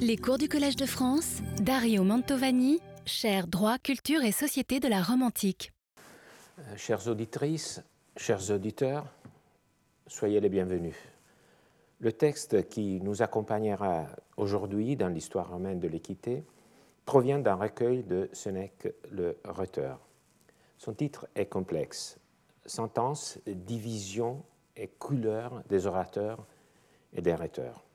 Les cours du Collège de France, Dario Mantovani, cher droit, culture et société de la Rome antique. Euh, chères auditrices, chers auditeurs, soyez les bienvenus. Le texte qui nous accompagnera aujourd'hui dans l'histoire romaine de l'équité provient d'un recueil de Sénèque le Rhéteur. Son titre est complexe Sentence, division et couleur des orateurs et des rhéteurs.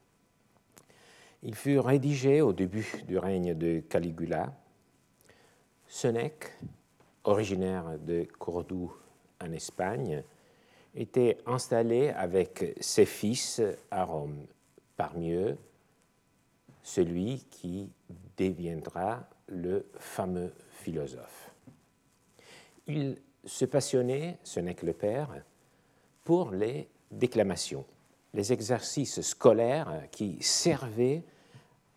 Il fut rédigé au début du règne de Caligula. Sénèque, originaire de Cordoue en Espagne, était installé avec ses fils à Rome, parmi eux celui qui deviendra le fameux philosophe. Il se passionnait, ce n'est que le père, pour les déclamations, les exercices scolaires qui servaient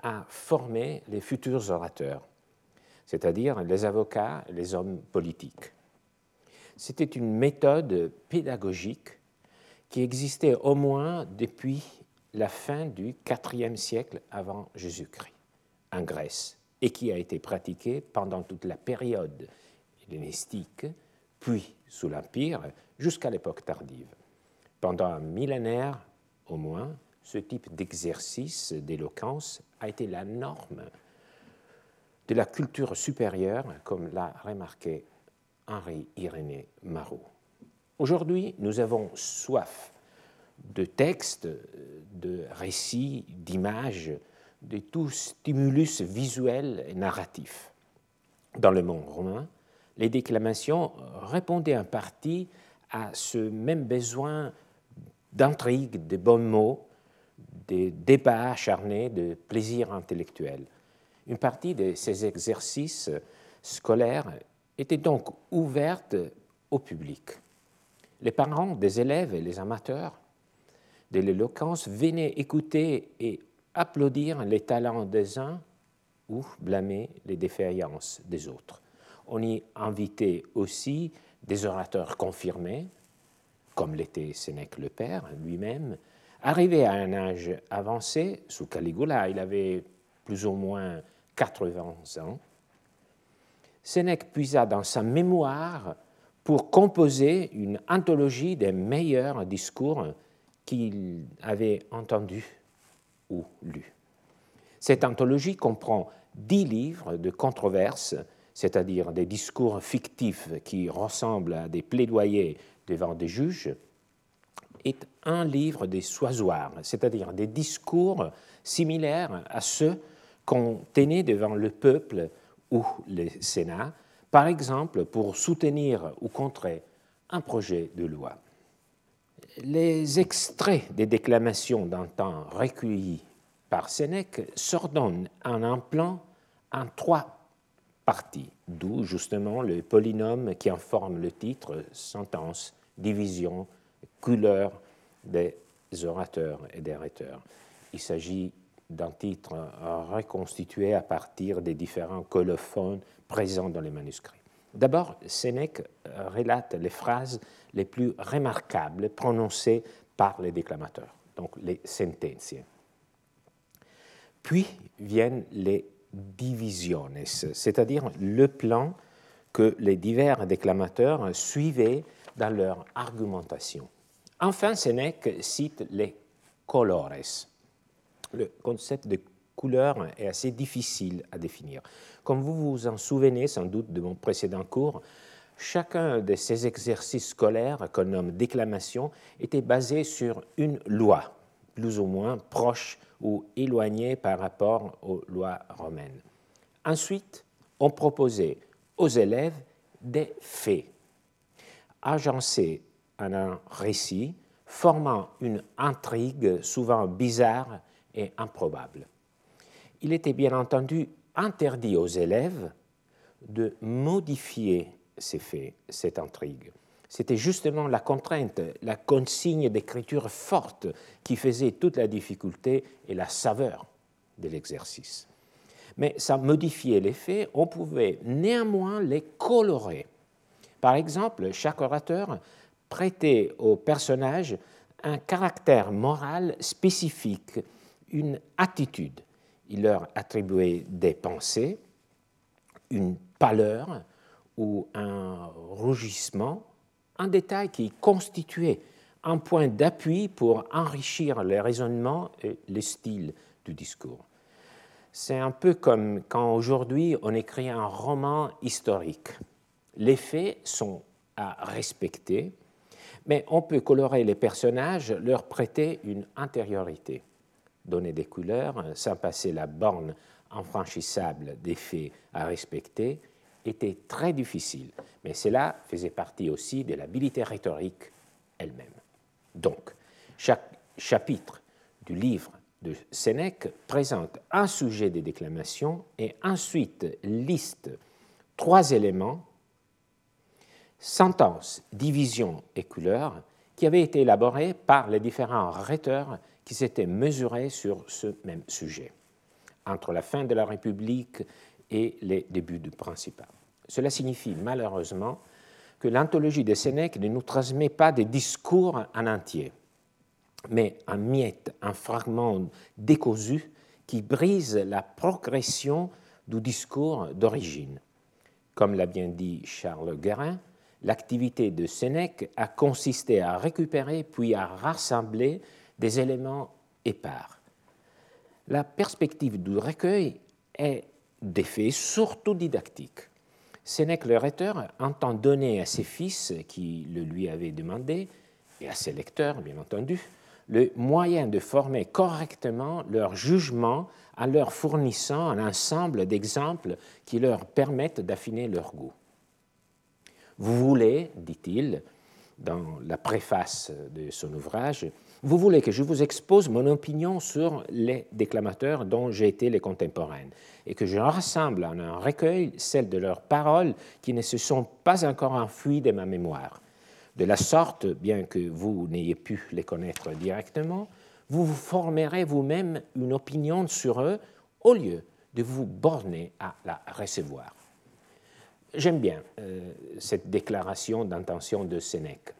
à former les futurs orateurs, c'est-à-dire les avocats, les hommes politiques. C'était une méthode pédagogique qui existait au moins depuis la fin du IVe siècle avant Jésus-Christ en Grèce et qui a été pratiquée pendant toute la période hellénistique, puis sous l'Empire, jusqu'à l'époque tardive. Pendant un millénaire au moins, ce type d'exercice d'éloquence a été la norme de la culture supérieure, comme l'a remarqué Henri Irénée Marot. Aujourd'hui, nous avons soif de textes, de récits, d'images, de tout stimulus visuel et narratif. Dans le monde romain, les déclamations répondaient en partie à ce même besoin d'intrigue, de bons mots, de débats acharnés, de plaisir intellectuel. Une partie de ces exercices scolaires était donc ouverte au public. Les parents des élèves et les amateurs de l'éloquence venaient écouter et applaudir les talents des uns ou blâmer les défaillances des autres. On y invitait aussi des orateurs confirmés, comme l'était Sénèque le Père lui-même, arrivé à un âge avancé, sous Caligula, il avait plus ou moins 80 ans, Sénèque puisa dans sa mémoire pour composer une anthologie des meilleurs discours qu'il avait entendu ou lu. Cette anthologie comprend dix livres de controverses, c'est-à-dire des discours fictifs qui ressemblent à des plaidoyers devant des juges, un livre des soisoirs, c'est-à-dire des discours similaires à ceux qu'on tenait devant le peuple ou le Sénat, par exemple pour soutenir ou contrer un projet de loi. Les extraits des déclamations d'un temps recueillis par Sénèque s'ordonnent en un plan en trois parties, d'où justement le polynôme qui en forme le titre, sentence, division, couleur des orateurs et des rhéteurs. Il s'agit d'un titre reconstitué à partir des différents colophones présents dans les manuscrits. D'abord, Sénèque relate les phrases les plus remarquables prononcées par les déclamateurs, donc les sentences. Puis viennent les divisiones, c'est-à-dire le plan que les divers déclamateurs suivaient dans leur argumentation. Enfin, Sénèque cite les colores. Le concept de couleur est assez difficile à définir. Comme vous vous en souvenez sans doute de mon précédent cours, chacun de ces exercices scolaires qu'on nomme déclamation était basé sur une loi, plus ou moins proche ou éloignée par rapport aux lois romaines. Ensuite, on proposait aux élèves des faits, agencés en un récit, formant une intrigue souvent bizarre et improbable. Il était bien entendu interdit aux élèves de modifier ces faits, cette intrigue. C'était justement la contrainte, la consigne d'écriture forte qui faisait toute la difficulté et la saveur de l'exercice. Mais ça modifiait les faits, on pouvait néanmoins les colorer. Par exemple, chaque orateur prêtait au personnage un caractère moral spécifique, une attitude. Il leur attribuait des pensées, une pâleur ou un rougissement, un détail qui constituait un point d'appui pour enrichir les raisonnements et le style du discours. C'est un peu comme quand aujourd'hui on écrit un roman historique. Les faits sont à respecter, mais on peut colorer les personnages, leur prêter une intériorité, donner des couleurs, sans passer la borne infranchissable des faits à respecter, était très difficile, mais cela faisait partie aussi de l'habilité rhétorique elle-même. Donc, chaque chapitre du livre de Sénèque présente un sujet des déclamations et ensuite liste trois éléments sentence, division et couleur qui avaient été élaborés par les différents rhéteurs qui s'étaient mesurés sur ce même sujet, entre la fin de la République et les débuts du Principat. Cela signifie malheureusement que l'anthologie de Sénèque ne nous transmet pas des discours en entier, mais un miette, un fragment décousu qui brise la progression du discours d'origine. Comme l'a bien dit Charles Guérin, l'activité de Sénèque a consisté à récupérer puis à rassembler des éléments épars. La perspective du recueil est d'effet surtout didactique. Sénèque le rhéteur entend donner à ses fils, qui le lui avaient demandé, et à ses lecteurs, bien entendu, le moyen de former correctement leur jugement en leur fournissant un ensemble d'exemples qui leur permettent d'affiner leur goût. Vous voulez, dit-il dans la préface de son ouvrage, vous voulez que je vous expose mon opinion sur les déclamateurs dont j'ai été les contemporains et que je rassemble en un recueil celles de leurs paroles qui ne se sont pas encore enfuies de ma mémoire. De la sorte, bien que vous n'ayez pu les connaître directement, vous formerez vous-même une opinion sur eux au lieu de vous borner à la recevoir. J'aime bien euh, cette déclaration d'intention de Sénèque,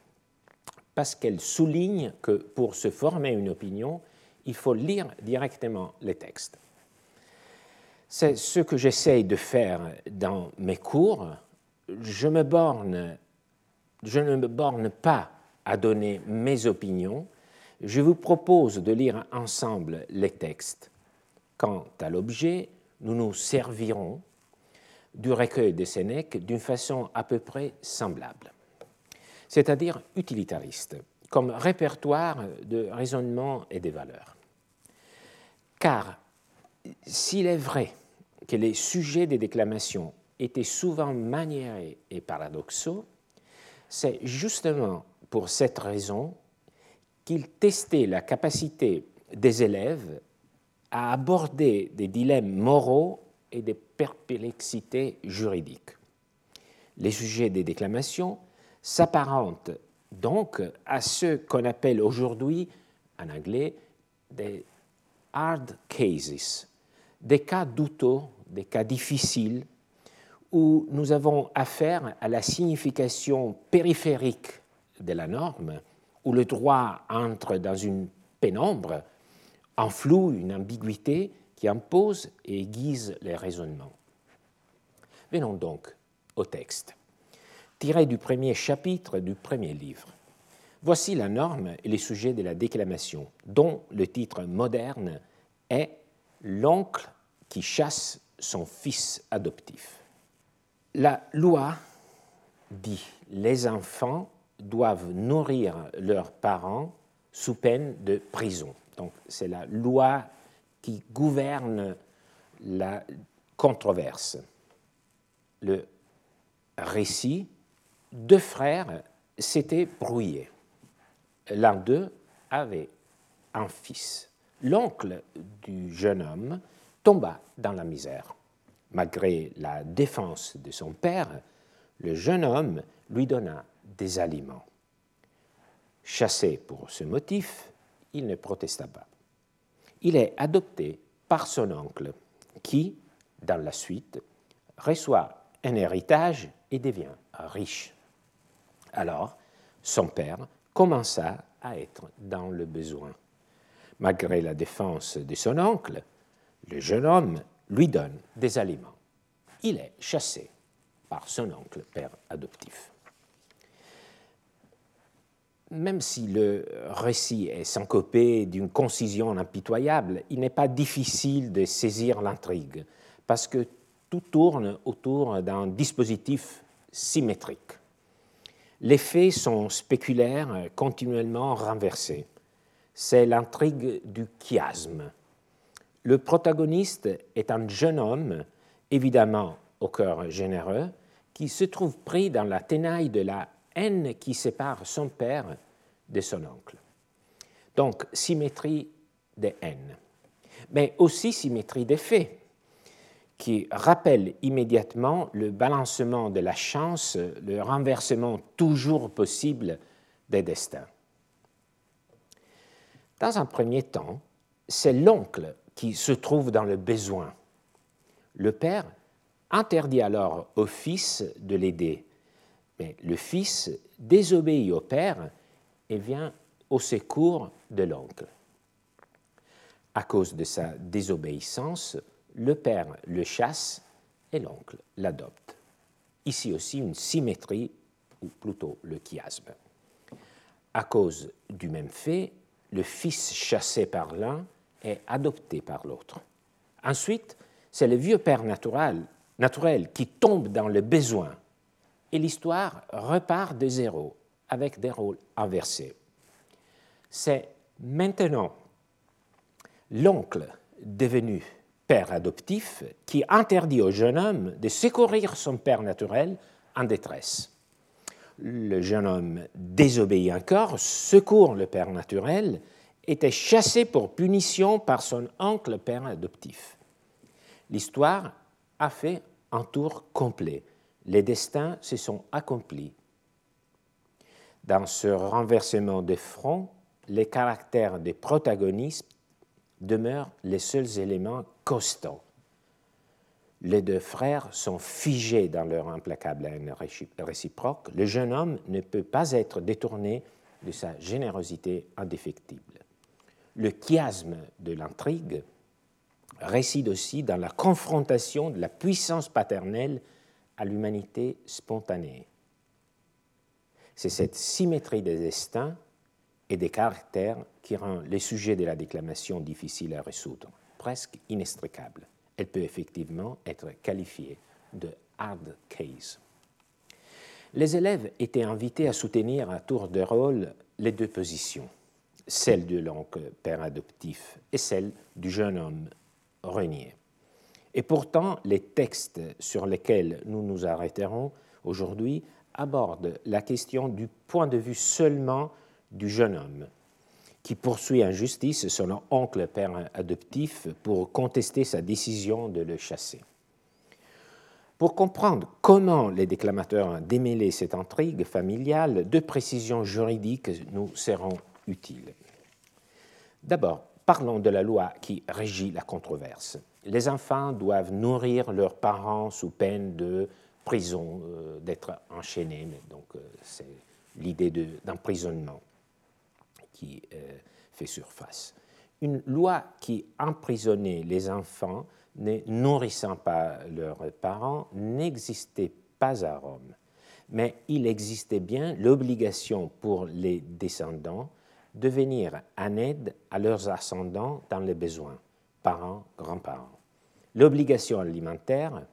parce qu'elle souligne que pour se former une opinion, il faut lire directement les textes. C'est ce que j'essaye de faire dans mes cours. Je, ne me borne pas à donner mes opinions, je vous propose de lire ensemble les textes. Quant à l'objet, nous nous servirons du recueil de Sénèque d'une façon à peu près semblable, c'est-à-dire utilitariste, comme répertoire de raisonnement et des valeurs. Car s'il est vrai que les sujets des déclamations étaient souvent maniérés et paradoxaux, c'est justement pour cette raison qu'il testait la capacité des élèves à aborder des dilemmes moraux et des perplexités juridiques. Les sujets des déclamations s'apparentent donc à ce qu'on appelle aujourd'hui, en anglais, des hard cases, des cas douteux, des cas difficiles, où nous avons affaire à la signification périphérique de la norme, où le droit entre dans une pénombre, un flou, une ambiguïté, qui impose et aiguise les raisonnements. Venons donc au texte, tiré du premier chapitre du premier livre. Voici la norme et les sujets de la déclamation, dont le titre moderne est L'oncle qui chasse son fils adoptif. La loi dit les enfants doivent nourrir leurs parents sous peine de prison. Donc c'est la loi qui gouverne la controverse. Le récit, deux frères s'étaient brouillés. L'un d'eux avait un fils. L'oncle du jeune homme tomba dans la misère. Malgré la défense de son père, le jeune homme lui donna des aliments. Chassé pour ce motif, il ne protesta pas il est adopté par son oncle, qui, dans la suite, reçoit un héritage et devient riche. Alors, son père commença à être dans le besoin. Malgré la défense de son oncle, Le jeune homme lui donne des aliments. Il est chassé par son oncle, père adoptif. Même si le récit est syncopé d'une concision impitoyable, il n'est pas difficile de saisir l'intrigue, parce que tout tourne autour d'un dispositif symétrique. Les faits sont spéculaires, continuellement renversés. C'est l'intrigue du chiasme. Le protagoniste est un jeune homme, évidemment au cœur généreux, qui se trouve pris dans la tenaille de la qui sépare son père de son oncle. Donc, symétrie des haines, mais aussi symétrie des faits, qui rappelle immédiatement le balancement de la chance, le renversement toujours possible des destins. Dans un premier temps, c'est l'oncle qui se trouve dans le besoin. Le père interdit alors au fils de l'aider, mais le fils désobéit au père et vient au secours de l'oncle. À cause de sa désobéissance, le père le chasse et l'oncle l'adopte. Ici aussi une symétrie, ou plutôt le chiasme. À cause du même fait, le fils chassé par l'un est adopté par l'autre. Ensuite, c'est le vieux père naturel, naturel qui tombe dans le besoin et l'histoire repart de zéro avec des rôles inversés. C'est maintenant l'oncle devenu père adoptif qui interdit au jeune homme de secourir son père naturel en détresse. Le jeune homme désobéit encore, secourt le père naturel, était chassé pour punition par son oncle père adoptif. L'histoire a fait un tour complet. Les destins se sont accomplis. Dans ce renversement de front, les caractères des protagonistes demeurent les seuls éléments constants. Les deux frères sont figés dans leur implacable haine réciproque. Le jeune homme ne peut pas être détourné de sa générosité indéfectible. Le chiasme de l'intrigue réside aussi dans la confrontation de la puissance paternelle à l'humanité spontanée. C'est cette symétrie des destins et des caractères qui rend les sujets de la déclamation difficiles à résoudre, presque inextricables. Elle peut effectivement être qualifiée de hard case. Les élèves étaient invités à soutenir à tour de rôle les deux positions, celle de l'oncle père adoptif et celle du jeune homme renié. Et pourtant, les textes sur lesquels nous nous arrêterons aujourd'hui abordent la question du point de vue seulement du jeune homme, qui poursuit en justice son oncle père adoptif pour contester sa décision de le chasser. Pour comprendre comment les déclamateurs ont démêlé cette intrigue familiale, deux précisions juridiques nous seront utiles. D'abord, parlons de la loi qui régit la controverse. Les enfants doivent nourrir leurs parents sous peine de prison, euh, d'être enchaînés, donc euh, c'est l'idée d'emprisonnement qui euh, fait surface. Une loi qui emprisonnait les enfants ne nourrissant pas leurs parents n'existait pas à Rome, mais il existait bien l'obligation pour les descendants de venir en aide à leurs ascendants dans les besoins, parents, grands-parents. L'obligation alimentaire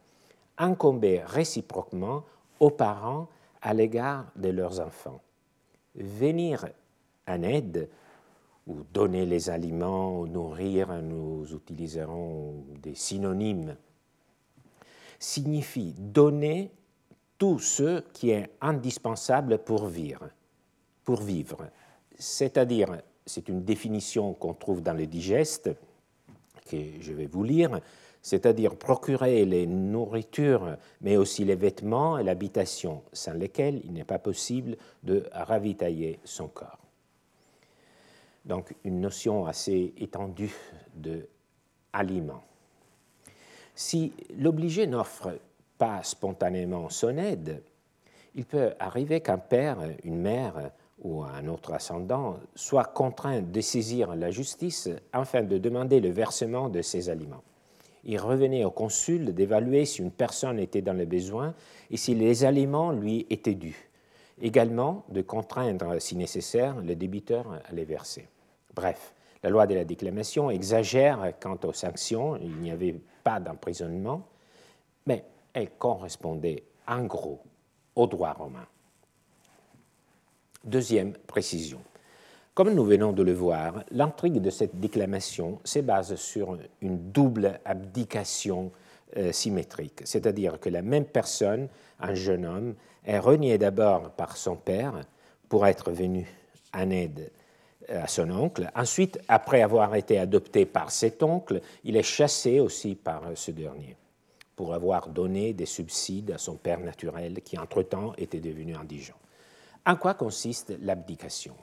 incombait réciproquement aux parents à l'égard de leurs enfants. Venir en aide ou donner les aliments ou nourrir, nous utiliserons des synonymes, signifie donner tout ce qui est indispensable pour vivre. Pour vivre. C'est-à-dire, c'est une définition qu'on trouve dans le digeste, que je vais vous lire, c'est-à-dire procurer les nourritures, mais aussi les vêtements et l'habitation, sans lesquels il n'est pas possible de ravitailler son corps donc une notion assez étendue de aliment. Si l'obligé n'offre pas spontanément son aide, il peut arriver qu'un père, une mère ou un autre ascendant soit contraint de saisir la justice afin de demander le versement de ces aliments. Il revenait au consul d'évaluer si une personne était dans le besoin et si les aliments lui étaient dus. Également de contraindre, si nécessaire, le débiteur à les verser. Bref, la loi de la déclamation exagère quant aux sanctions, il n'y avait pas d'emprisonnement, mais elle correspondait en gros au droit romain. Deuxième précision. Comme nous venons de le voir, l'intrigue de cette déclamation se base sur une double abdication euh, symétrique, c'est-à-dire que la même personne, un jeune homme, est renié d'abord par son père pour être venu en aide à son oncle. Ensuite, après avoir été adopté par cet oncle, il est chassé aussi par ce dernier pour avoir donné des subsides à son père naturel qui, entre-temps, était devenu indigent. En quoi consiste l'abdication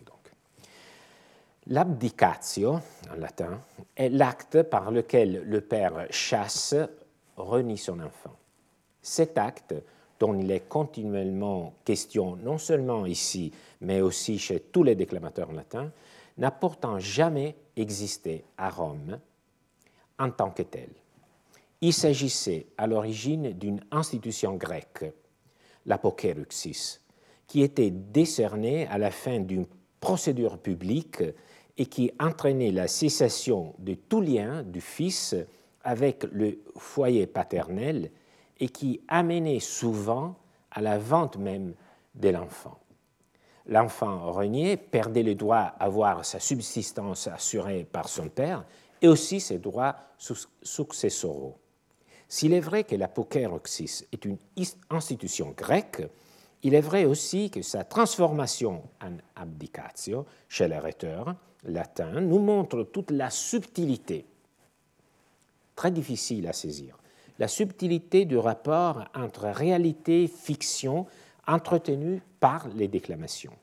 L'abdicatio, en latin, est l'acte par lequel le père chasse, renie son enfant. Cet acte, dont il est continuellement question non seulement ici, mais aussi chez tous les déclamateurs latins, n'a pourtant jamais existé à Rome en tant que tel. Il s'agissait à l'origine d'une institution grecque, l'apokéruxis, qui était décernée à la fin d'une procédure publique et qui entraînait la cessation de tout lien du fils avec le foyer paternel et qui amenait souvent à la vente même de l'enfant. L'enfant renié perdait le droit à voir sa subsistance assurée par son père et aussi ses droits successoraux. S'il est vrai que la pokeroxis est une institution grecque, il est vrai aussi que sa transformation en abdicatio chez les rhéteurs latin nous montre toute la subtilité, très difficile à saisir, la subtilité du rapport entre réalité et fiction entretenue par les déclamations.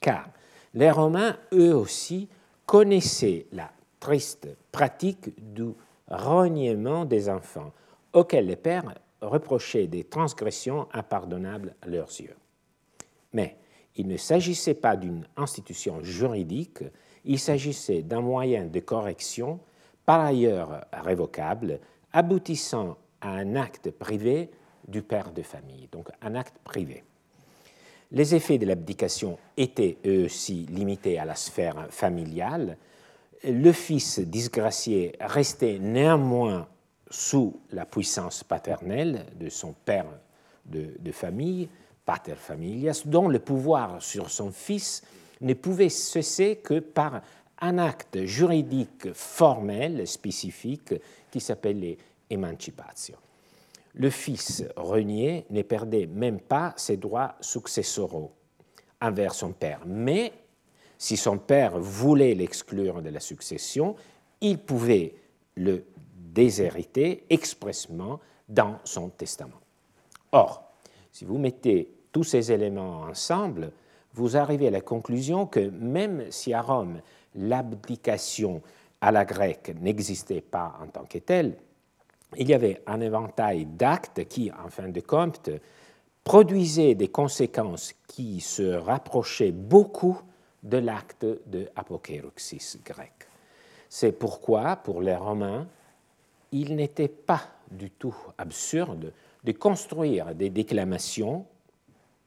Car les Romains, eux aussi, connaissaient la triste pratique du reniement des enfants, auquel les pères reprochaient des transgressions impardonnables à leurs yeux. Mais il ne s'agissait pas d'une institution juridique, il s'agissait d'un moyen de correction, par ailleurs révocable, aboutissant à un acte privé du père de famille, donc un acte privé. Les effets de l'abdication étaient eux aussi limités à la sphère familiale. Le fils disgracié restait néanmoins sous la puissance paternelle de son père de, de famille, pater familias, dont le pouvoir sur son fils ne pouvait cesser que par un acte juridique formel spécifique qui s'appelait émancipation. Le fils renié ne perdait même pas ses droits successoraux envers son père, mais si son père voulait l'exclure de la succession, il pouvait le déshériter expressément dans son testament. Or, si vous mettez tous ces éléments ensemble, vous arrivez à la conclusion que même si à Rome l'abdication à la grecque n'existait pas en tant que telle, il y avait un éventail d'actes qui, en fin de compte, produisaient des conséquences qui se rapprochaient beaucoup de l'acte de apokéroxis grec. C'est pourquoi, pour les Romains, il n'était pas du tout absurde de construire des déclamations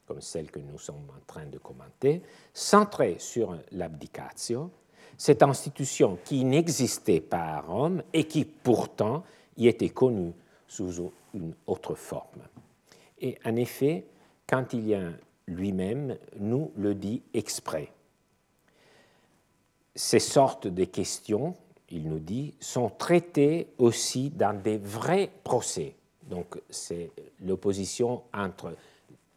comme celle que nous sommes en train de commenter, centrée sur l'abdicatio, cette institution qui n'existait pas à Rome et qui pourtant y était connue sous une autre forme. Et en effet, quand il y a lui-même nous le dit exprès. Ces sortes de questions, il nous dit, sont traitées aussi dans des vrais procès. Donc c'est l'opposition entre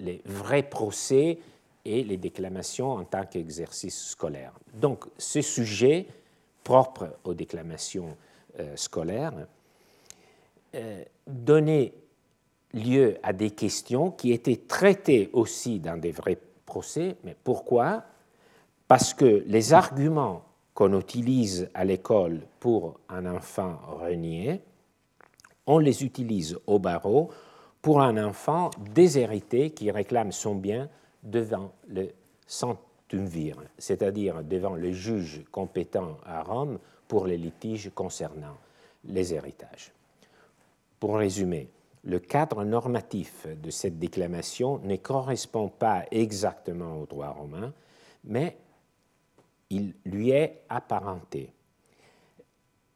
les vrais procès et les déclamations en tant qu'exercice scolaire. Donc, ce sujet propre aux déclamations euh, scolaires euh, donnait lieu à des questions qui étaient traitées aussi dans des vrais procès. Mais pourquoi? Parce que les arguments qu'on utilise à l'école pour un enfant renié, on les utilise au barreau pour un enfant déshérité qui réclame son bien devant le centumvir, c'est-à-dire devant le juge compétent à Rome pour les litiges concernant les héritages. Pour résumer, le cadre normatif de cette déclamation ne correspond pas exactement au droit romain, mais il lui est apparenté.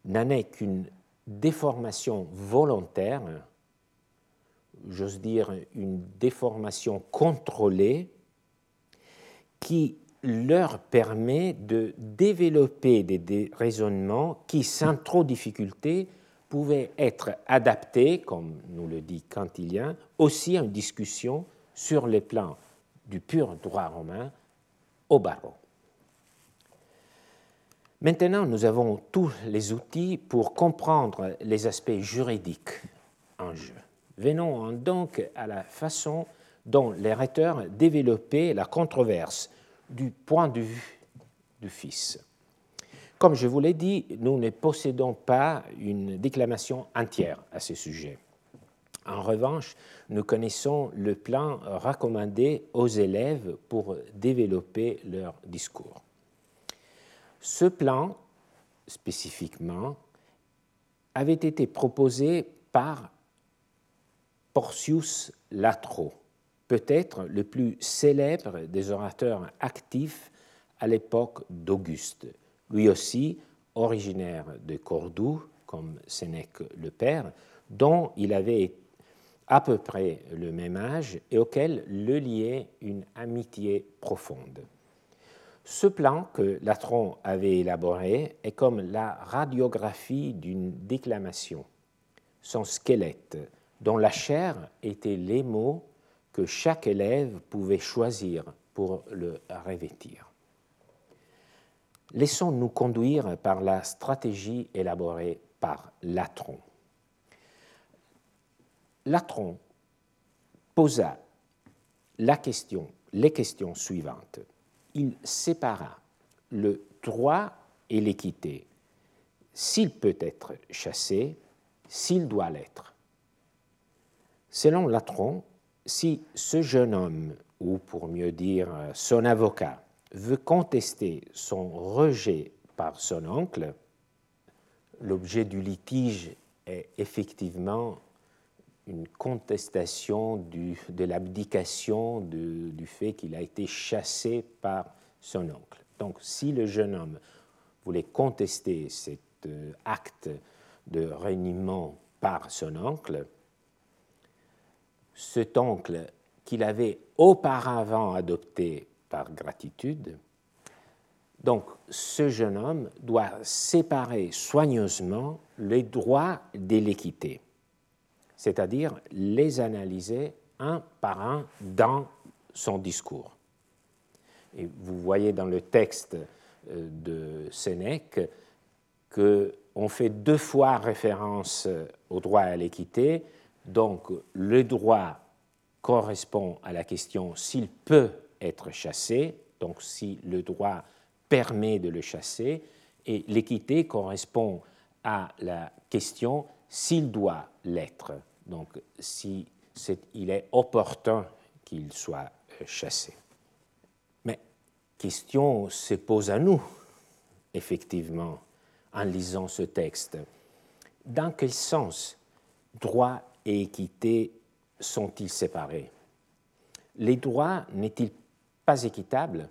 N'en est qu'une déformation volontaire, j'ose dire une déformation contrôlée, qui leur permet de développer des, raisonnements qui, sans trop de difficulté, pouvaient être adaptés, comme nous le dit Cantilien, aussi à une discussion sur les plans du pur droit romain au barreau. Maintenant, nous avons tous les outils pour comprendre les aspects juridiques en jeu. Venons donc à la façon dont les rhéteurs développaient la controverse du point de vue du Fils. Comme je vous l'ai dit, nous ne possédons pas une déclamation entière à ce sujet. En revanche, nous connaissons le plan recommandé aux élèves pour développer leur discours. Ce plan, spécifiquement, avait été proposé par Porcius Latro, peut-être le plus célèbre des orateurs actifs à l'époque d'Auguste, lui aussi originaire de Cordoue, comme Sénèque le père, dont il avait à peu près le même âge et auquel le liait une amitié profonde. Ce plan que Latron avait élaboré est comme la radiographie d'une déclamation, son squelette, dont la chair était les mots que chaque élève pouvait choisir pour le revêtir. Laissons-nous conduire par la stratégie élaborée par Latron. Latron posa les questions suivantes il sépara le droit et l'équité, s'il peut être chassé, s'il doit l'être. Selon Latron, si ce jeune homme, ou pour mieux dire son avocat, veut contester son rejet par son oncle, l'objet du litige est effectivement une contestation de l'abdication du fait qu'il a été chassé par son oncle. Donc si le jeune homme voulait contester cet euh, acte de reniement par son oncle, cet oncle qu'il avait auparavant adopté par gratitude, donc ce jeune homme doit séparer soigneusement les droits de l'équité c'est-à-dire les analyser un par un dans son discours. Et vous voyez dans le texte euh, de Sénèque qu'on fait deux fois référence au droit à l'équité, donc le droit correspond à la question s'il peut être chassé, donc si le droit permet de le chasser, et l'équité correspond à la question s'il doit l'être donc si il est opportun qu'il soit euh, chassé. Mais question se pose à nous, effectivement, en lisant ce texte. Dans quel sens droit et équité sont-ils séparés? Les droits n'est-il pas équitable?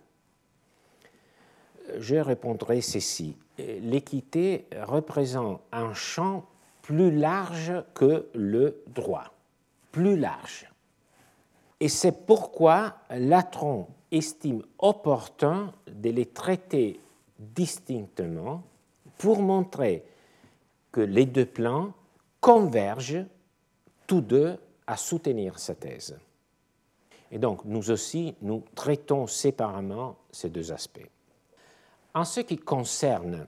Je répondrai ceci. L'équité représente un champ plus large que le droit, plus large. Et c'est pourquoi Latron estime opportun de les traiter distinctement pour montrer que les deux plans convergent tous deux à soutenir sa thèse. Et donc, nous aussi, nous traitons séparément ces deux aspects. En ce qui concerne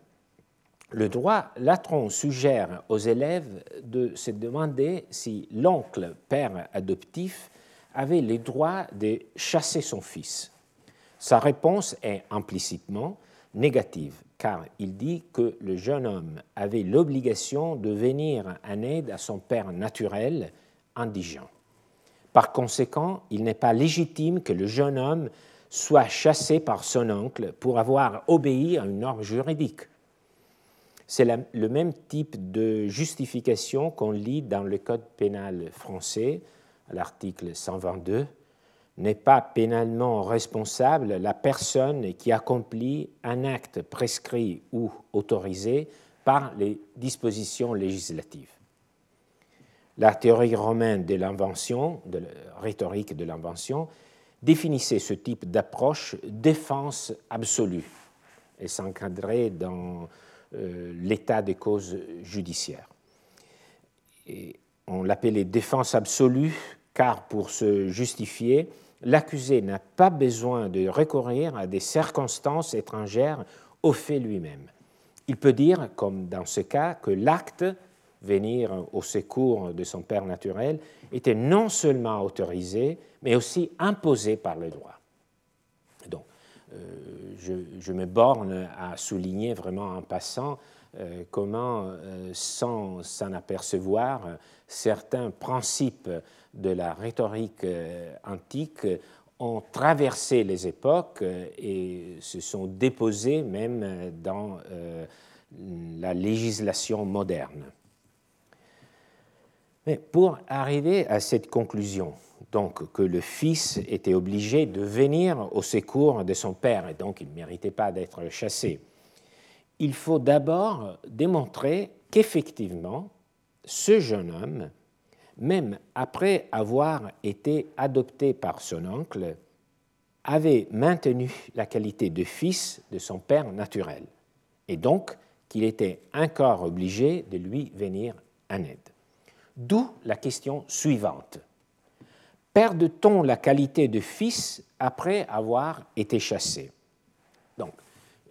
le droit, Latron suggère aux élèves de se demander si l'oncle, père adoptif, avait le droit de chasser son fils. Sa réponse est implicitement négative, car il dit que le jeune homme avait l'obligation de venir en aide à son père naturel, indigent. Par conséquent, il n'est pas légitime que le jeune homme soit chassé par son oncle pour avoir obéi à une norme juridique C'est le même type de justification qu'on lit dans le Code pénal français, à l'article 122. N'est pas pénalement responsable la personne qui accomplit un acte prescrit ou autorisé par les dispositions législatives. La théorie romaine de l'invention, de la rhétorique de l'invention, définissait ce type d'approche défense absolue et s'encadrait dans l'état des causes judiciaires. On l'appelait défense absolue car pour se justifier, l'accusé n'a pas besoin de recourir à des circonstances étrangères au fait lui-même. Il peut dire, comme dans ce cas, que l'acte, venir au secours de son père naturel, était non seulement autorisé, mais aussi imposé par le droit. Euh, je, me borne à souligner vraiment en passant euh, comment, euh, sans s'en apercevoir, certains principes de la rhétorique antique ont traversé les époques et se sont déposés même dans la législation moderne. Mais pour arriver à cette conclusion, donc que le fils était obligé de venir au secours de son père et donc il ne méritait pas d'être chassé, il faut d'abord démontrer qu'effectivement, ce jeune homme, même après avoir été adopté par son oncle, avait maintenu la qualité de fils de son père naturel, et donc qu'il était encore obligé de lui venir en aide. D'où la question suivante. Perd-on la qualité de fils après avoir été chassé? Donc,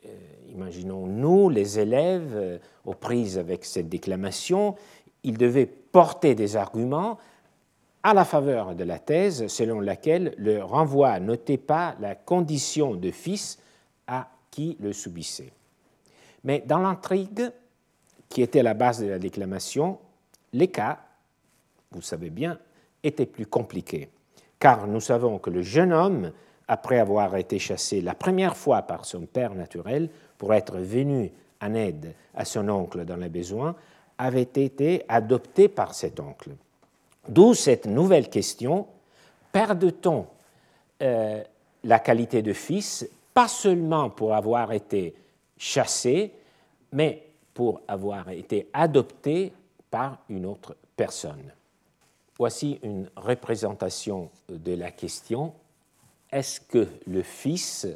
euh, imaginons-nous les élèves euh, aux prises avec cette déclamation, ils devaient porter des arguments à la faveur de la thèse selon laquelle le renvoi notait pas la condition de fils à qui le subissait. Mais dans l'intrigue qui était la base de la déclamation, les cas vous savez bien, était plus compliqué, car nous savons que le jeune homme, après avoir été chassé la première fois par son père naturel pour être venu en aide à son oncle dans les besoins, avait été adopté par cet oncle. D'où cette nouvelle question, perd-on euh, la qualité de fils, pas seulement pour avoir été chassé, mais pour avoir été adopté par une autre personne? Voici une représentation de la question. Est-ce que le fils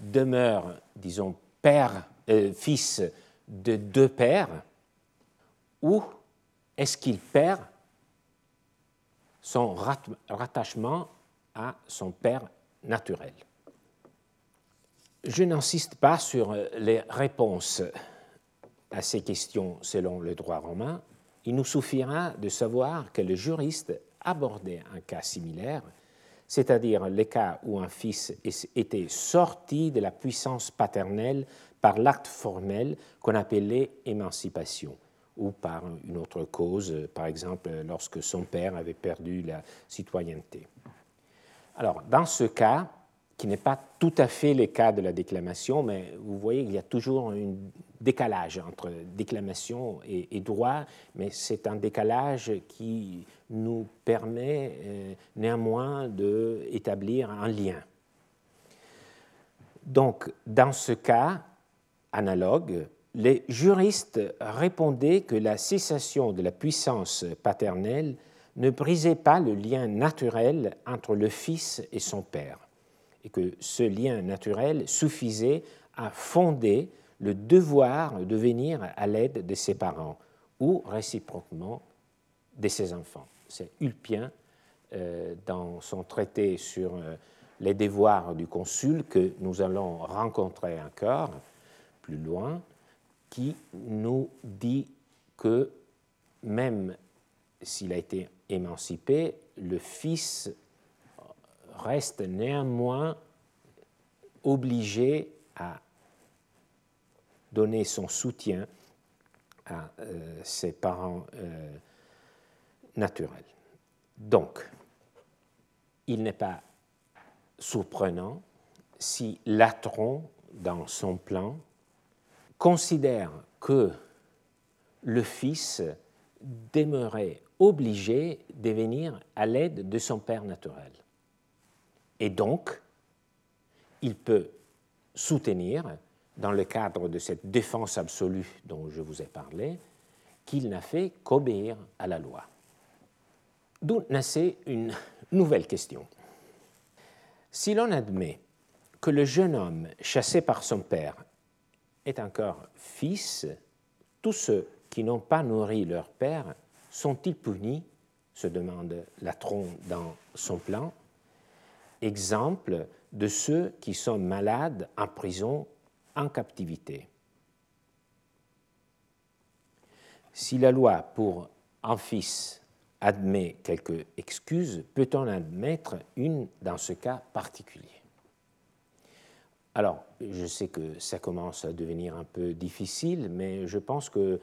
demeure, disons, père, euh, fils de deux pères, ou est-ce qu'il perd son rattachement à son père naturel? Je n'insiste pas sur les réponses à ces questions selon le droit romain, il nous suffira de savoir que le juriste abordait un cas similaire, c'est-à-dire le cas où un fils était sorti de la puissance paternelle par l'acte formel qu'on appelait émancipation, ou par une autre cause, par exemple lorsque son père avait perdu la citoyenneté. Alors, dans ce cas, qui n'est pas tout à fait le cas de la déclamation, mais vous voyez qu'il y a toujours un décalage entre déclamation et, droit, mais c'est un décalage qui nous permet euh, néanmoins d'établir un lien. Donc, dans ce cas analogue, les juristes répondaient que la cessation de la puissance paternelle ne brisait pas le lien naturel entre le fils et son père et que ce lien naturel suffisait à fonder le devoir de venir à l'aide de ses parents ou réciproquement de ses enfants. C'est Ulpien, euh, dans son traité sur euh, les devoirs du consul, que nous allons rencontrer encore plus loin, qui nous dit que même s'il a été émancipé, le fils reste néanmoins obligé à donner son soutien à euh, ses parents euh, naturels. Donc, il n'est pas surprenant si Latron, dans son plan, considère que le fils demeurait obligé de venir à l'aide de son père naturel. Et donc, il peut soutenir, dans le cadre de cette défense absolue dont je vous ai parlé, qu'il n'a fait qu'obéir à la loi. D'où naissait une nouvelle question. Si l'on admet que le jeune homme chassé par son père est encore fils, tous ceux qui n'ont pas nourri leur père sont-ils punis se demande Latron dans son plan. Exemple de ceux qui sont malades en prison, en captivité. Si la loi pour un fils admet quelques excuses, peut-on admettre une dans ce cas particulier? Alors, je sais que ça commence à devenir un peu difficile, mais je pense que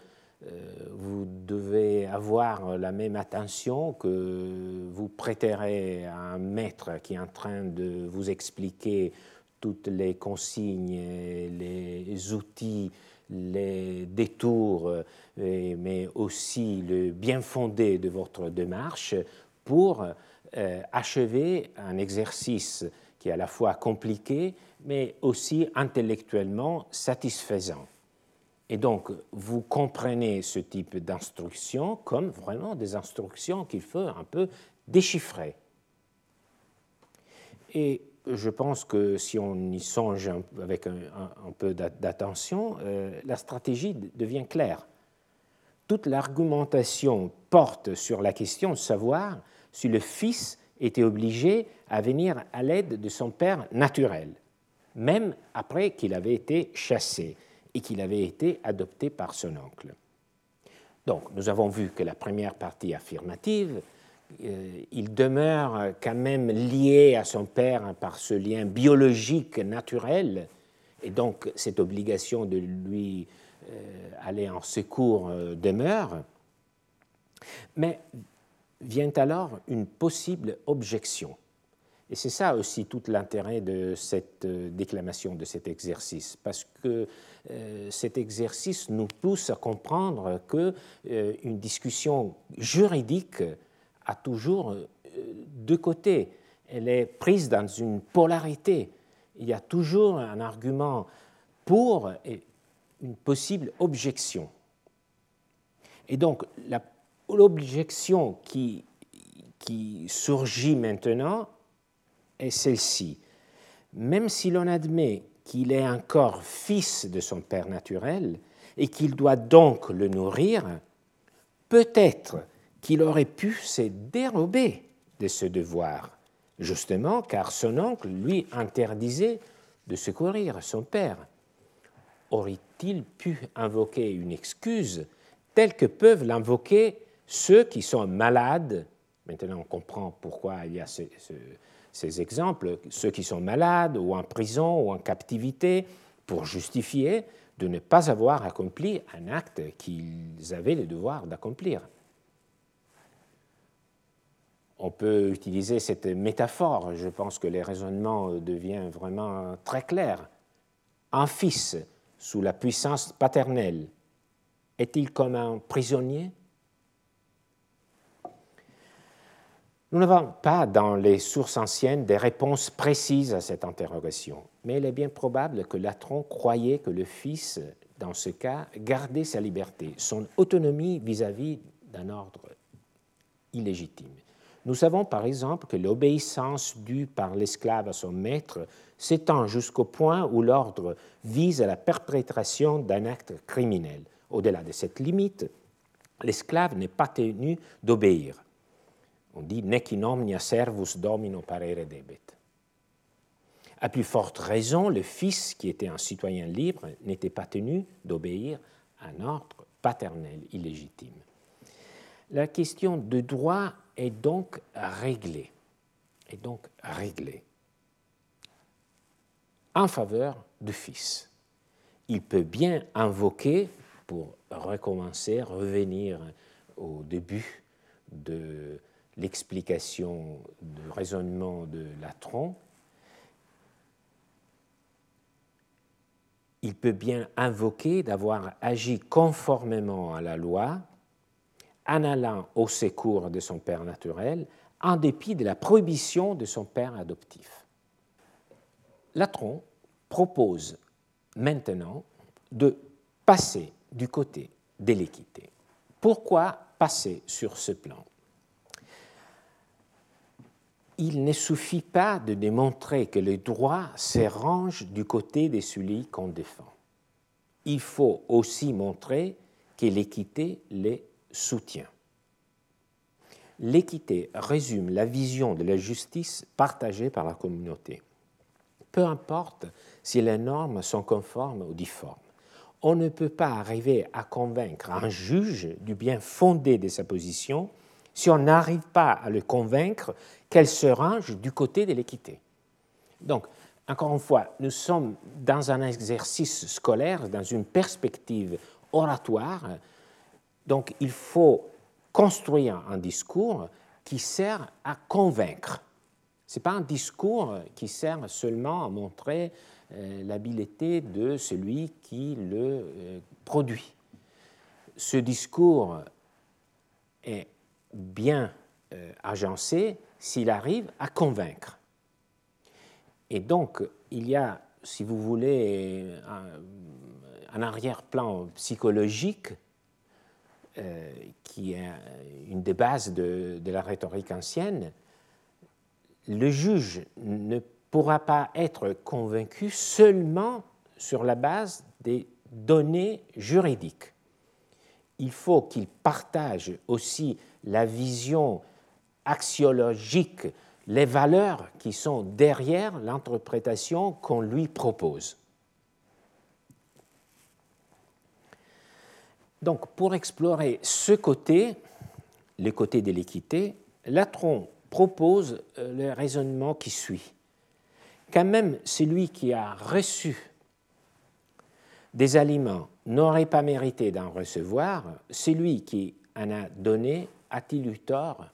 euh, vous devez avoir la même attention que vous prêterez à un maître qui est en train de vous expliquer toutes les consignes, les outils, les détours, euh, mais aussi le bien fondé de votre démarche pour euh, achever un exercice qui est à la fois compliqué, mais aussi intellectuellement satisfaisant. Et donc, vous comprenez ce type d'instructions comme vraiment des instructions qu'il faut un peu déchiffrer. Et je pense que si on y songe avec un, peu d'attention, euh, la stratégie devient claire. Toute l'argumentation porte sur la question de savoir si le fils était obligé à venir à l'aide de son père naturel, même après qu'il avait été chassé et qu'il avait été adopté par son oncle. Donc, nous avons vu que la première partie affirmative il demeure quand même lié à son père par ce lien biologique naturel, et donc cette obligation de lui euh, aller en secours euh, demeure. Mais vient alors une possible objection. Et c'est ça aussi tout l'intérêt de cette déclamation, de cet exercice, parce que cet exercice nous pousse à comprendre qu'une discussion juridique a toujours euh, deux côtés. Elle est prise dans une polarité. Il y a toujours un argument pour et une possible objection. Et donc, l'objection qui, qui surgit maintenant est celle-ci. Même si l'on admet qu'il est encore fils de son père naturel et qu'il doit donc le nourrir, peut-être qu'il aurait pu se dérober de ce devoir, justement car son oncle lui interdisait de secourir son père. Aurait-il pu invoquer une excuse telle que peuvent l'invoquer ceux qui sont malades? Maintenant, on comprend pourquoi il y a ces, ces exemples, ceux qui sont malades ou en prison ou en captivité, pour justifier de ne pas avoir accompli un acte qu'ils avaient le devoir d'accomplir on peut utiliser cette métaphore. Je pense que le raisonnement devient vraiment très clair. Un fils sous la puissance paternelle est-il comme un prisonnier? Nous n'avons pas dans les sources anciennes des réponses précises à cette interrogation, mais il est bien probable que Latron croyait que le fils, dans ce cas, gardait sa liberté, son autonomie vis-à-vis d'un ordre illégitime. Nous savons par exemple que l'obéissance due par l'esclave à son maître s'étend jusqu'au point où l'ordre vise à la perpétration d'un acte criminel. Au-delà de cette limite, l'esclave n'est pas tenu d'obéir. On dit nec in servus domino parere debet. À plus forte raison, le fils, qui était un citoyen libre, n'était pas tenu d'obéir à un ordre paternel illégitime. La question de droit est donc réglé, est donc réglé en faveur du Fils. Il peut bien invoquer, pour recommencer, revenir au début de l'explication du raisonnement de Latron, il peut bien invoquer d'avoir agi conformément à la loi, en allant au secours de son père naturel, en dépit de la prohibition de son père adoptif. Latron propose maintenant de passer du côté de l'équité. Pourquoi passer sur ce plan? Il ne suffit pas de démontrer que le droit se range du côté de celui qu'on défend. Il faut aussi montrer que l'équité les soutient. L'équité résume la vision de la justice partagée par la communauté. Peu importe si les normes sont conformes ou difformes on ne peut pas arriver à convaincre un juge du bien fondé de sa position si on n'arrive pas à le convaincre qu'elle se range du côté de l'équité. Donc, encore une fois, nous sommes dans un exercice scolaire, dans une perspective oratoire, donc il faut construire un discours qui sert à convaincre. Ce n'est pas un discours qui sert seulement à montrer euh, l'habileté de celui qui le euh, produit. Ce discours est bien euh, agencé s'il arrive à convaincre. Et donc, il y a, si vous voulez, un, arrière-plan psychologique qui est une des bases de, de, la rhétorique ancienne. Le juge ne pourra pas être convaincu seulement sur la base des données juridiques. Il faut qu'il partage aussi la vision axiologique, les valeurs qui sont derrière l'interprétation qu'on lui propose. Donc, pour explorer ce côté, le côté de l'équité, Latron propose euh, le raisonnement qui suit. Quand même celui qui a reçu des aliments n'aurait pas mérité d'en recevoir, celui qui en a donné a-t-il eu tort?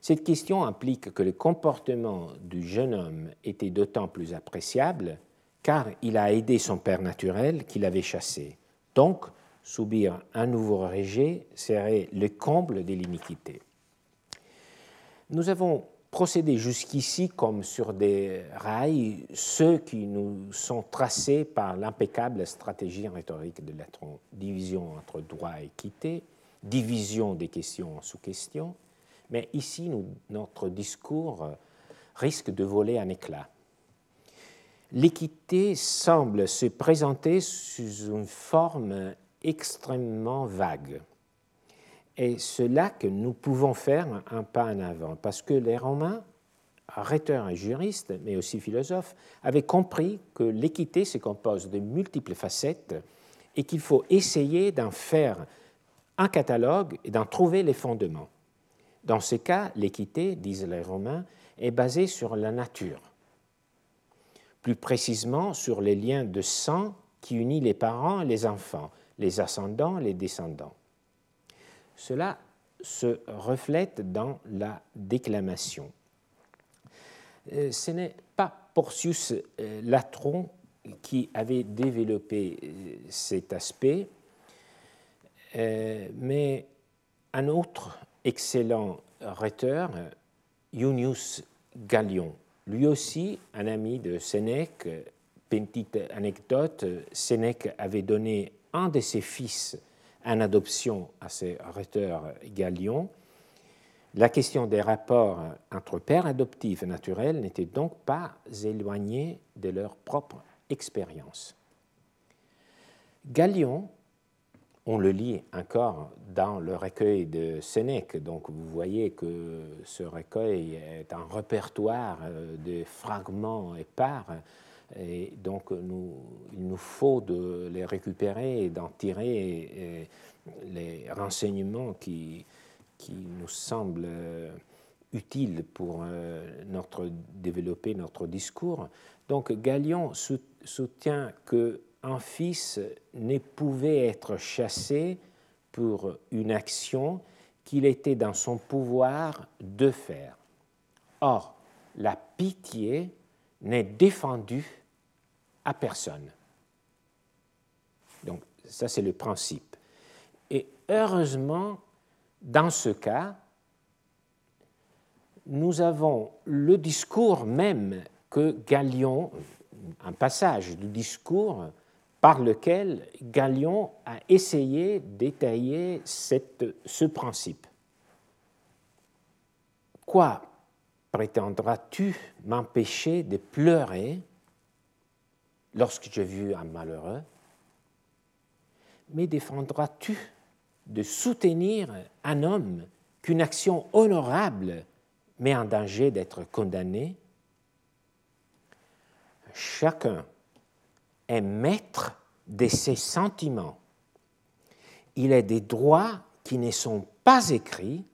Cette question implique que le comportement du jeune homme était d'autant plus appréciable car il a aidé son père naturel qui l'avait chassé. Donc, subir un nouveau rejet serait le comble de l'iniquité. Nous avons procéder jusqu'ici comme sur des rails, ceux qui nous sont tracés par l'impeccable stratégie rhétorique de Latron. Division entre droit et équité, division des questions en sous-questions, mais ici, notre discours risque de voler un éclat. L'équité semble se présenter sous une forme extrêmement vague. Et c'est là que nous pouvons faire un pas en avant, parce que les Romains, rhéteurs et juristes, mais aussi philosophes, avaient compris que l'équité se compose de multiples facettes et qu'il faut essayer d'en faire un catalogue et d'en trouver les fondements. Dans ce cas, l'équité, disent les Romains, est basée sur la nature, plus précisément sur les liens de sang qui unissent les parents et les enfants, les ascendants et les descendants. Cela se reflète dans la déclamation. Euh, ce n'est pas Porcius euh, Latron qui avait développé euh, cet aspect, mais un autre excellent rhéteur, Iunius Gallion, lui aussi un ami de Sénèque. Petite anecdote, Sénèque avait donné un de ses fils en adoption à ses rhéteurs Galion, la question des rapports entre pères adoptifs et naturels n'était donc pas éloignée de leur propre expérience. Galion, on le lit encore dans le recueil de Sénèque, donc vous voyez que ce recueil est un répertoire de fragments épars et donc, il nous faut de les récupérer et d'en tirer euh, les renseignements qui, qui nous semblent euh, utiles pour euh, notre, développer notre discours. Donc, Galion soutient qu'un fils ne pouvait être chassé pour une action qu'il était dans son pouvoir de faire. Or, la pitié n'est défendu à personne. Donc ça c'est le principe. Et heureusement, dans ce cas, nous avons le discours même que Galion, un passage du discours par lequel Galion a essayé d'étayer ce principe. Quoi prétendras-tu m'empêcher de pleurer lorsque j'ai vu un malheureux? Mais défendras-tu de soutenir un homme qu'une action honorable met en danger d'être condamné? Chacun est maître de ses sentiments. Il a des droits qui ne sont pas écrits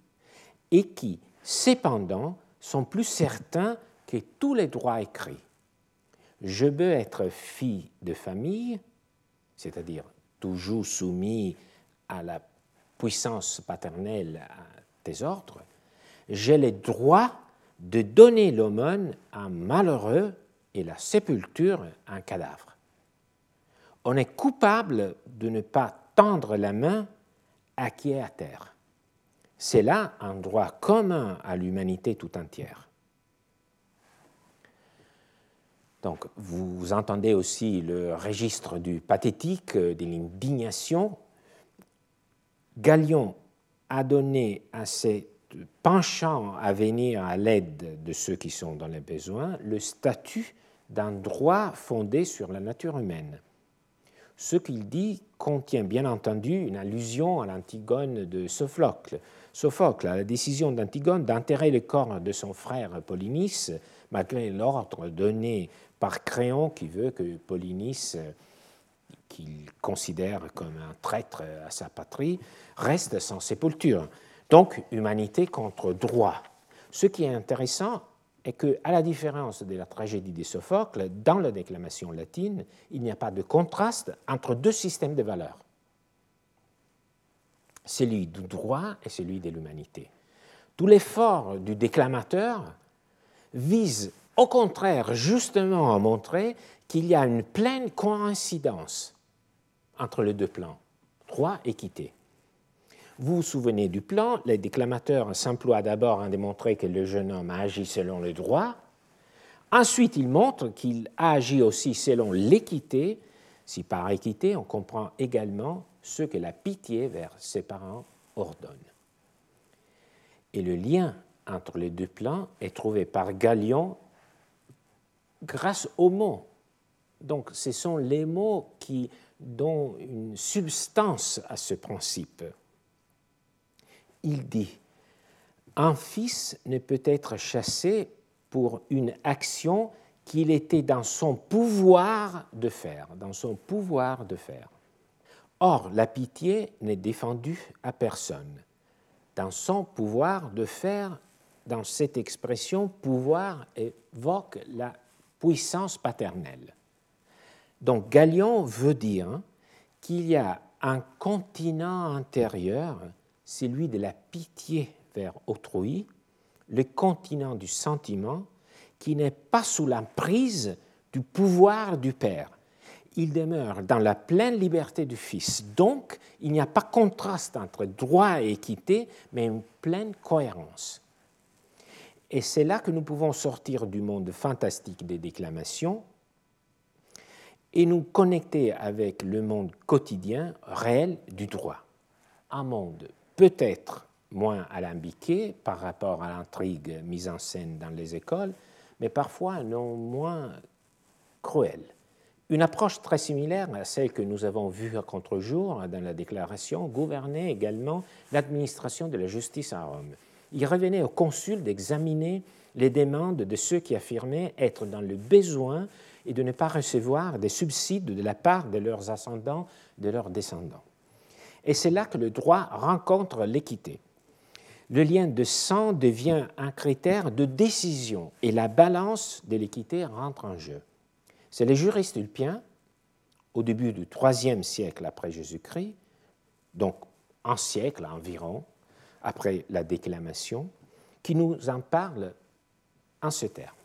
et qui, cependant, sont plus certains que tous les droits écrits. Je veux être fille de famille, c'est-à-dire toujours soumis à la puissance paternelle, à tes ordres. J'ai le droit de donner l'aumône à un malheureux et la sépulture à un cadavre. On est coupable de ne pas tendre la main à qui est à terre. C'est là un droit commun à l'humanité tout entière. Donc, vous entendez aussi le registre du pathétique, de l'indignation. Galion a donné à ces penchants à venir à l'aide de ceux qui sont dans les besoins le statut d'un droit fondé sur la nature humaine. Ce qu'il dit contient bien entendu une allusion à l'Antigone de Sophocle, Sophocle a la décision d'Antigone d'enterrer le corps de son frère Polynice, malgré l'ordre donné par Créon qui veut que Polynice, qu'il considère comme un traître à sa patrie, reste sans sépulture. Donc, humanité contre droit. Ce qui est intéressant est que, à la différence de la tragédie de Sophocle, dans la déclamation latine, il n'y a pas de contraste entre deux systèmes de valeurs celui du droit et celui de l'humanité. Tout l'effort du déclamateur vise au contraire justement à montrer qu'il y a une pleine coïncidence entre les deux plans, droit et équité. Vous vous souvenez du plan, les déclamateurs s'emploient d'abord à démontrer que le jeune homme a agi selon le droit, ensuite ils montrent qu'il a agi aussi selon l'équité, si par équité on comprend également ce que la pitié vers ses parents ordonne. Et le lien entre les deux plans est trouvé par Galion grâce aux mots. Donc ce sont les mots qui donnent une substance à ce principe. Il dit, un fils ne peut être chassé pour une action qu'il était dans son pouvoir de faire, dans son pouvoir de faire. Or, la pitié n'est défendue à personne. Dans son pouvoir de faire, dans cette expression, pouvoir évoque la puissance paternelle. Donc Galion veut dire qu'il y a un continent intérieur, celui de la pitié vers autrui, le continent du sentiment, qui n'est pas sous l'emprise du pouvoir du Père il demeure dans la pleine liberté du Fils. Donc, il n'y a pas contraste entre droit et équité, mais une pleine cohérence. Et c'est là que nous pouvons sortir du monde fantastique des déclamations et nous connecter avec le monde quotidien réel du droit. Un monde peut-être moins alambiqué par rapport à l'intrigue mise en scène dans les écoles, mais parfois non moins cruel. Une approche très similaire à celle que nous avons vue à contre-jour dans la déclaration gouvernait également l'administration de la justice à Rome. Il revenait au consul d'examiner les demandes de ceux qui affirmaient être dans le besoin et de ne pas recevoir des subsides de la part de leurs ascendants, de leurs descendants. Et c'est là que le droit rencontre l'équité. Le lien de sang devient un critère de décision et la balance de l'équité rentre en jeu. C'est les juristes ulpiens, au début du IIIe siècle après Jésus-Christ, donc un siècle environ après la déclamation, qui nous en parlent en ce terme.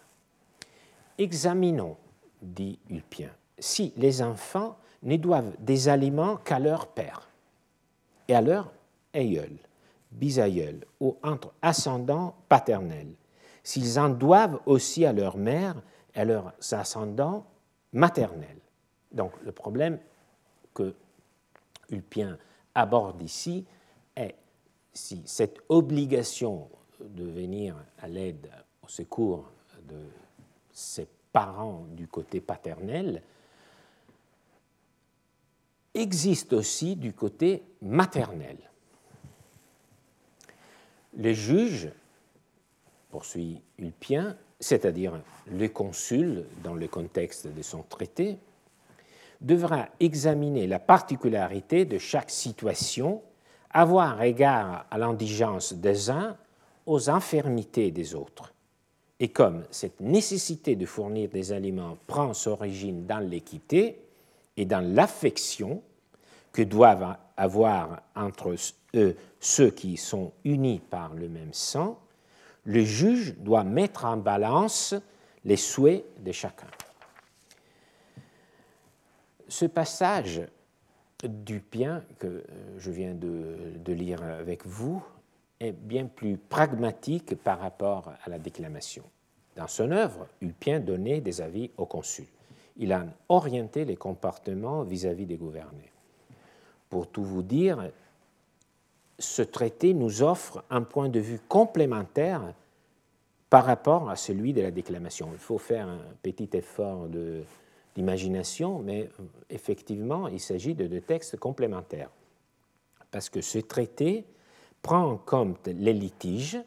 examinons, dit Ulpien, si les enfants ne doivent des aliments qu'à leur père et à leur aïeul, bisaïeul ou entre ascendants paternels, s'ils en doivent aussi à leur mère et à leurs ascendants maternels. Donc le problème que Ulpien aborde ici est si cette obligation de venir à l'aide, au secours de ses parents du côté paternel existe aussi du côté maternel. Les juges, poursuit Ulpien, c'est-à-dire le consul dans le contexte de son traité, devra examiner la particularité de chaque situation, avoir égard à l'indigence des uns, aux infirmités des autres. Et comme cette nécessité de fournir des aliments prend son origine dans l'équité et dans l'affection que doivent avoir entre eux ceux qui sont unis par le même sang, le juge doit mettre en balance les souhaits de chacun. Ce passage du bien que euh, je viens de, lire avec vous est bien plus pragmatique par rapport à la déclamation. Dans son œuvre, Ulpien donnait des avis au consul. Il a orienté les comportements vis-à-vis des gouvernés. Pour tout vous dire, ce traité nous offre un point de vue complémentaire par rapport à celui de la déclamation. Il faut faire un petit effort d'imagination, mais effectivement, il s'agit de deux textes complémentaires. Parce que ce traité prend en compte les litiges,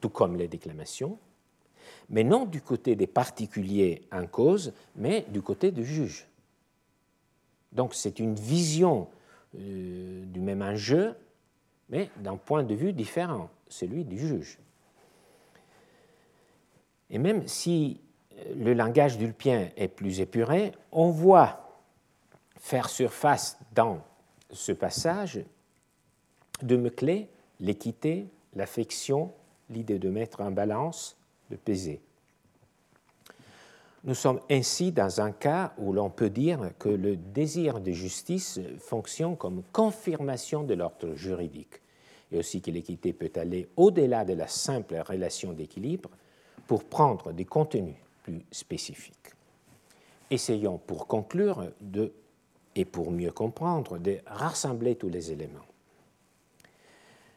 tout comme les déclamations, mais non du côté des particuliers en cause, mais du côté du juge. Donc c'est une vision euh, du même enjeu, mais d'un point de vue différent, celui du juge. Et même si euh, le langage d'Ulpien est plus épuré, on voit faire surface dans ce passage deux mots-clés l'équité, l'affection, l'idée de mettre en balance, Nous sommes ainsi dans un cas où l'on peut dire que le désir de justice fonctionne comme confirmation de l'ordre juridique, et aussi que l'équité peut aller au-delà de la simple relation d'équilibre pour prendre des contenus plus spécifiques. Essayons pour conclure et pour mieux comprendre de rassembler tous les éléments.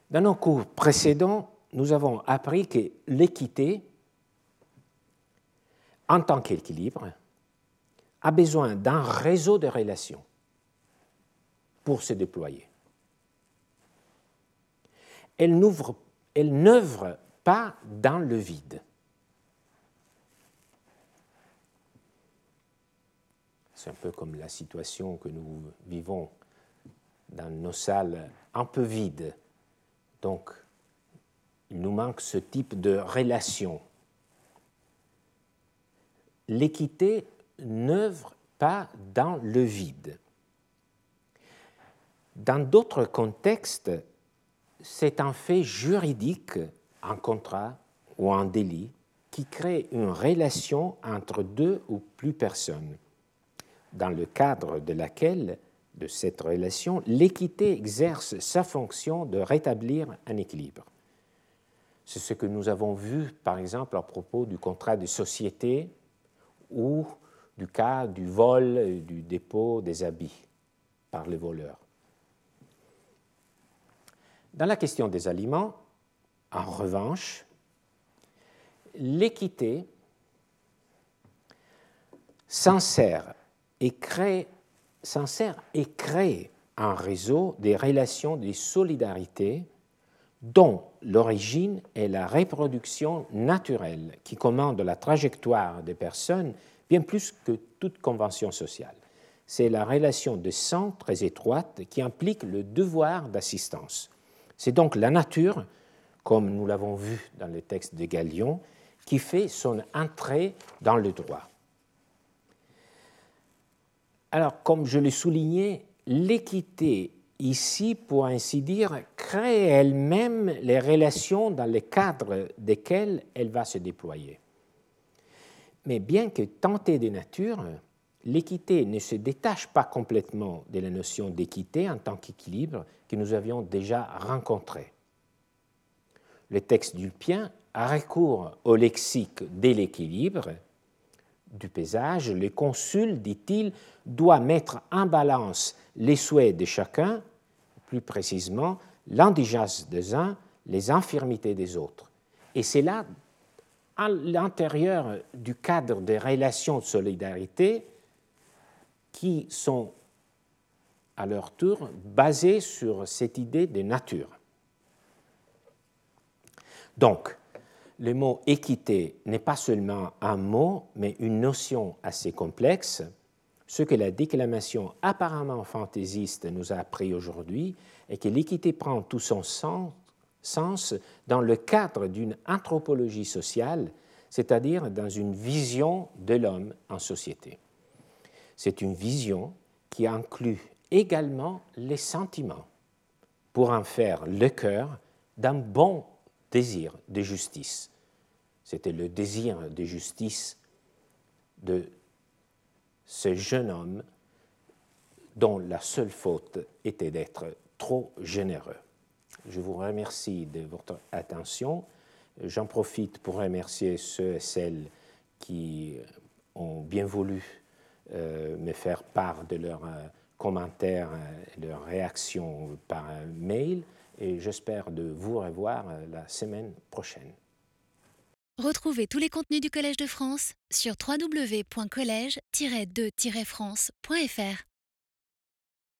Dans nos cours précédents, nous avons appris que l'équité, en tant qu'équilibre, a besoin d'un réseau de relations pour se déployer. Elle n'œuvre pas dans le vide. C'est un peu comme la situation que nous vivons dans nos salles un peu vides donc, il nous manque ce type de relation. L'équité n'œuvre pas dans le vide. Dans d'autres contextes, c'est un fait juridique, un contrat ou un délit, qui crée une relation entre deux ou plus personnes, dans le cadre de laquelle de cette relation, l'équité exerce sa fonction de rétablir un équilibre. C'est ce que nous avons vu, par exemple, à propos du contrat de société ou du cas du vol et du dépôt des habits par les voleurs. Dans la question des aliments, en revanche, l'équité s'insère et crée sert et crée un réseau des relations de solidarité dont l'origine est la reproduction naturelle qui commande la trajectoire des personnes bien plus que toute convention sociale. C'est la relation de sang très étroite qui implique le devoir d'assistance. C'est donc la nature, comme nous l'avons vu dans le texte de Galion, qui fait son entrée dans le droit. Alors, comme je l'ai souligné, l'équité ici, pour ainsi dire, crée elle-même les relations dans les cadres desquels elle va se déployer. Mais bien que tentée de nature, l'équité ne se détache pas complètement de la notion d'équité en tant qu'équilibre que nous avions déjà rencontré. Le texte d'Ulpien a recours au lexique de l'équilibre du paysage. Le consul, dit-il, doit mettre en balance les souhaits de chacun, plus précisément l'indigence des uns, les infirmités des autres. Et c'est là, à l'intérieur du cadre des relations de solidarité, qui sont à leur tour basées sur cette idée de nature. Donc, le mot équité n'est pas seulement un mot, mais une notion assez complexe. Ce que la déclamation apparemment fantaisiste nous a appris aujourd'hui est que l'équité prend tout son sens dans le cadre d'une anthropologie sociale, c'est-à-dire dans une vision de l'homme en société. C'est une vision qui inclut également les sentiments pour en faire le cœur d'un bon désir de justice. C'était le désir de justice de ce jeune homme dont la seule faute était d'être trop généreux. Je vous remercie de votre attention. J'en profite pour remercier ceux et celles qui ont bien voulu euh, me faire part de leurs euh, commentaires, euh, leurs réactions par mail et j'espère de vous revoir la semaine prochaine. Retrouvez tous les contenus du Collège de France sur www.colège-2-france.fr.